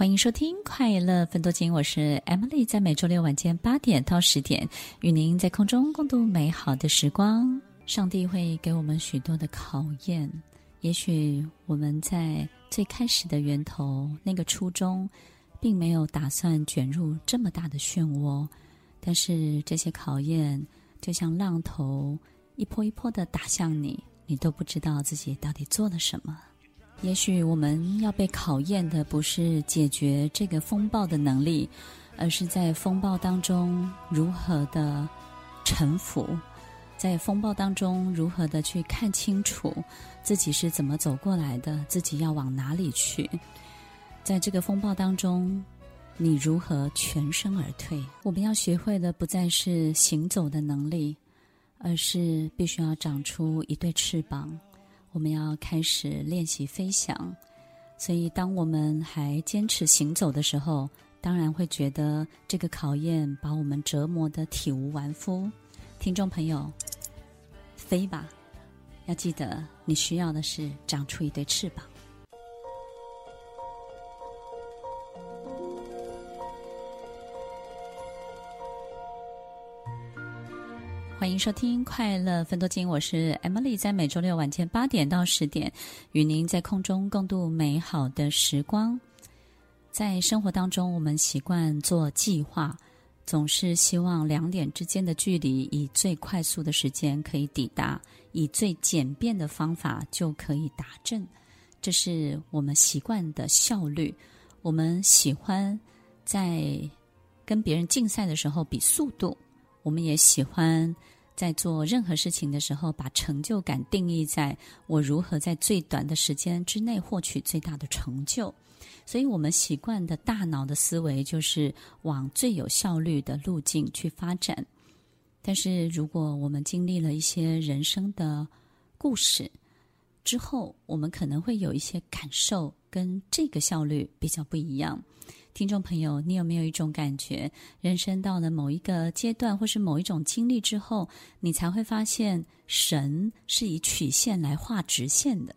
欢迎收听《快乐分多金》，我是 Emily，在每周六晚间八点到十点，与您在空中共度美好的时光。上帝会给我们许多的考验，也许我们在最开始的源头那个初衷，并没有打算卷入这么大的漩涡，但是这些考验就像浪头，一波一波的打向你，你都不知道自己到底做了什么。也许我们要被考验的不是解决这个风暴的能力，而是在风暴当中如何的臣服，在风暴当中如何的去看清楚自己是怎么走过来的，自己要往哪里去。在这个风暴当中，你如何全身而退？我们要学会的不再是行走的能力，而是必须要长出一对翅膀。我们要开始练习飞翔，所以当我们还坚持行走的时候，当然会觉得这个考验把我们折磨得体无完肤。听众朋友，飞吧！要记得，你需要的是长出一对翅膀。欢迎收听《快乐分多金》，我是 Emily，在每周六晚间八点到十点，与您在空中共度美好的时光。在生活当中，我们习惯做计划，总是希望两点之间的距离以最快速的时间可以抵达，以最简便的方法就可以达阵。这是我们习惯的效率。我们喜欢在跟别人竞赛的时候比速度。我们也喜欢在做任何事情的时候，把成就感定义在我如何在最短的时间之内获取最大的成就。所以，我们习惯的大脑的思维就是往最有效率的路径去发展。但是，如果我们经历了一些人生的故事之后，我们可能会有一些感受跟这个效率比较不一样。听众朋友，你有没有一种感觉，人生到了某一个阶段，或是某一种经历之后，你才会发现神是以曲线来画直线的，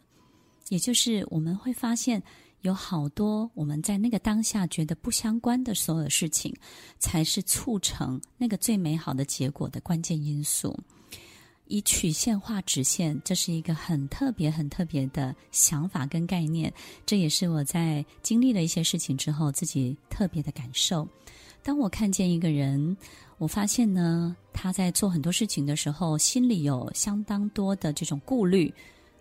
也就是我们会发现有好多我们在那个当下觉得不相关的所有事情，才是促成那个最美好的结果的关键因素。以曲线画直线，这是一个很特别、很特别的想法跟概念。这也是我在经历了一些事情之后自己特别的感受。当我看见一个人，我发现呢，他在做很多事情的时候，心里有相当多的这种顾虑、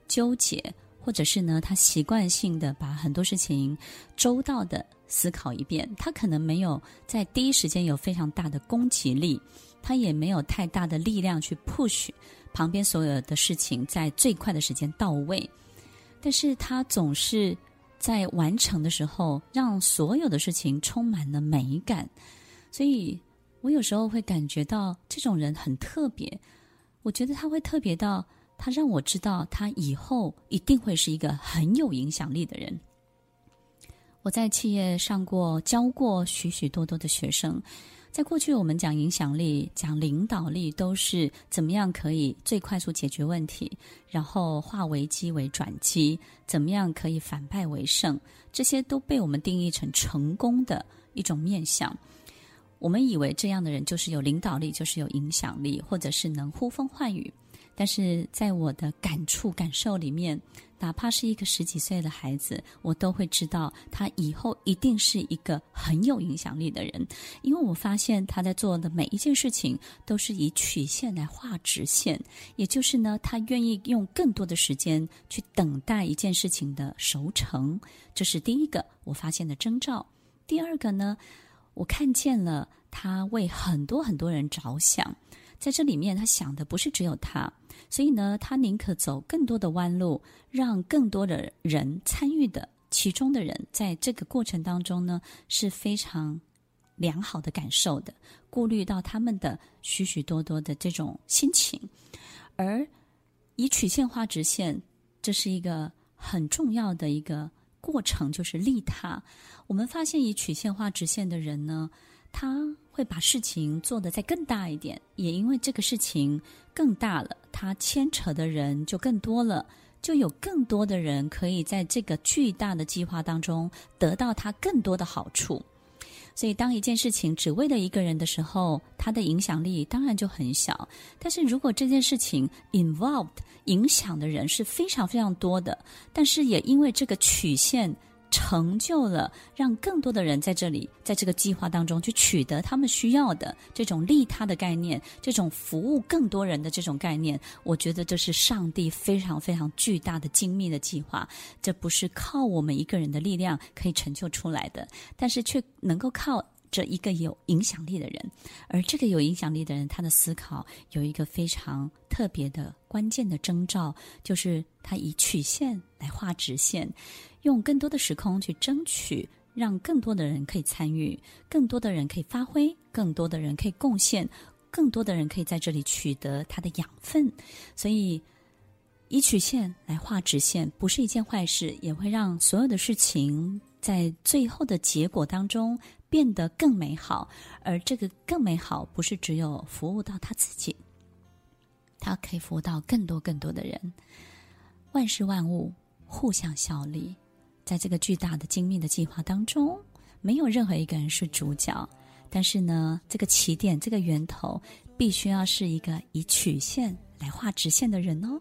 纠结，或者是呢，他习惯性的把很多事情周到的思考一遍。他可能没有在第一时间有非常大的攻击力。他也没有太大的力量去 push 旁边所有的事情在最快的时间到位，但是他总是在完成的时候让所有的事情充满了美感，所以我有时候会感觉到这种人很特别。我觉得他会特别到他让我知道他以后一定会是一个很有影响力的人。我在企业上过教过许许多多的学生。在过去，我们讲影响力、讲领导力，都是怎么样可以最快速解决问题，然后化危机为转机，怎么样可以反败为胜，这些都被我们定义成成功的一种面相。我们以为这样的人就是有领导力，就是有影响力，或者是能呼风唤雨。但是在我的感触感受里面，哪怕是一个十几岁的孩子，我都会知道他以后一定是一个很有影响力的人，因为我发现他在做的每一件事情都是以曲线来画直线，也就是呢，他愿意用更多的时间去等待一件事情的熟成，这是第一个我发现的征兆。第二个呢，我看见了他为很多很多人着想。在这里面，他想的不是只有他，所以呢，他宁可走更多的弯路，让更多的人参与的其中的人，在这个过程当中呢，是非常良好的感受的，顾虑到他们的许许多多的这种心情，而以曲线画直线，这是一个很重要的一个过程，就是利他。我们发现以曲线画直线的人呢，他会把事情做得再更大一点，也因为这个事情更大了，它牵扯的人就更多了，就有更多的人可以在这个巨大的计划当中得到他更多的好处。所以，当一件事情只为了一个人的时候，它的影响力当然就很小。但是如果这件事情 involved 影响的人是非常非常多的，但是也因为这个曲线。成就了让更多的人在这里，在这个计划当中去取得他们需要的这种利他的概念，这种服务更多人的这种概念，我觉得这是上帝非常非常巨大的精密的计划。这不是靠我们一个人的力量可以成就出来的，但是却能够靠这一个有影响力的人，而这个有影响力的人，他的思考有一个非常特别的关键的征兆，就是他以曲线来画直线。用更多的时空去争取，让更多的人可以参与，更多的人可以发挥，更多的人可以贡献，更多的人可以在这里取得他的养分。所以，以曲线来画直线不是一件坏事，也会让所有的事情在最后的结果当中变得更美好。而这个更美好，不是只有服务到他自己，他可以服务到更多更多的人。万事万物互相效力。在这个巨大的精密的计划当中，没有任何一个人是主角，但是呢，这个起点、这个源头，必须要是一个以曲线来画直线的人哦。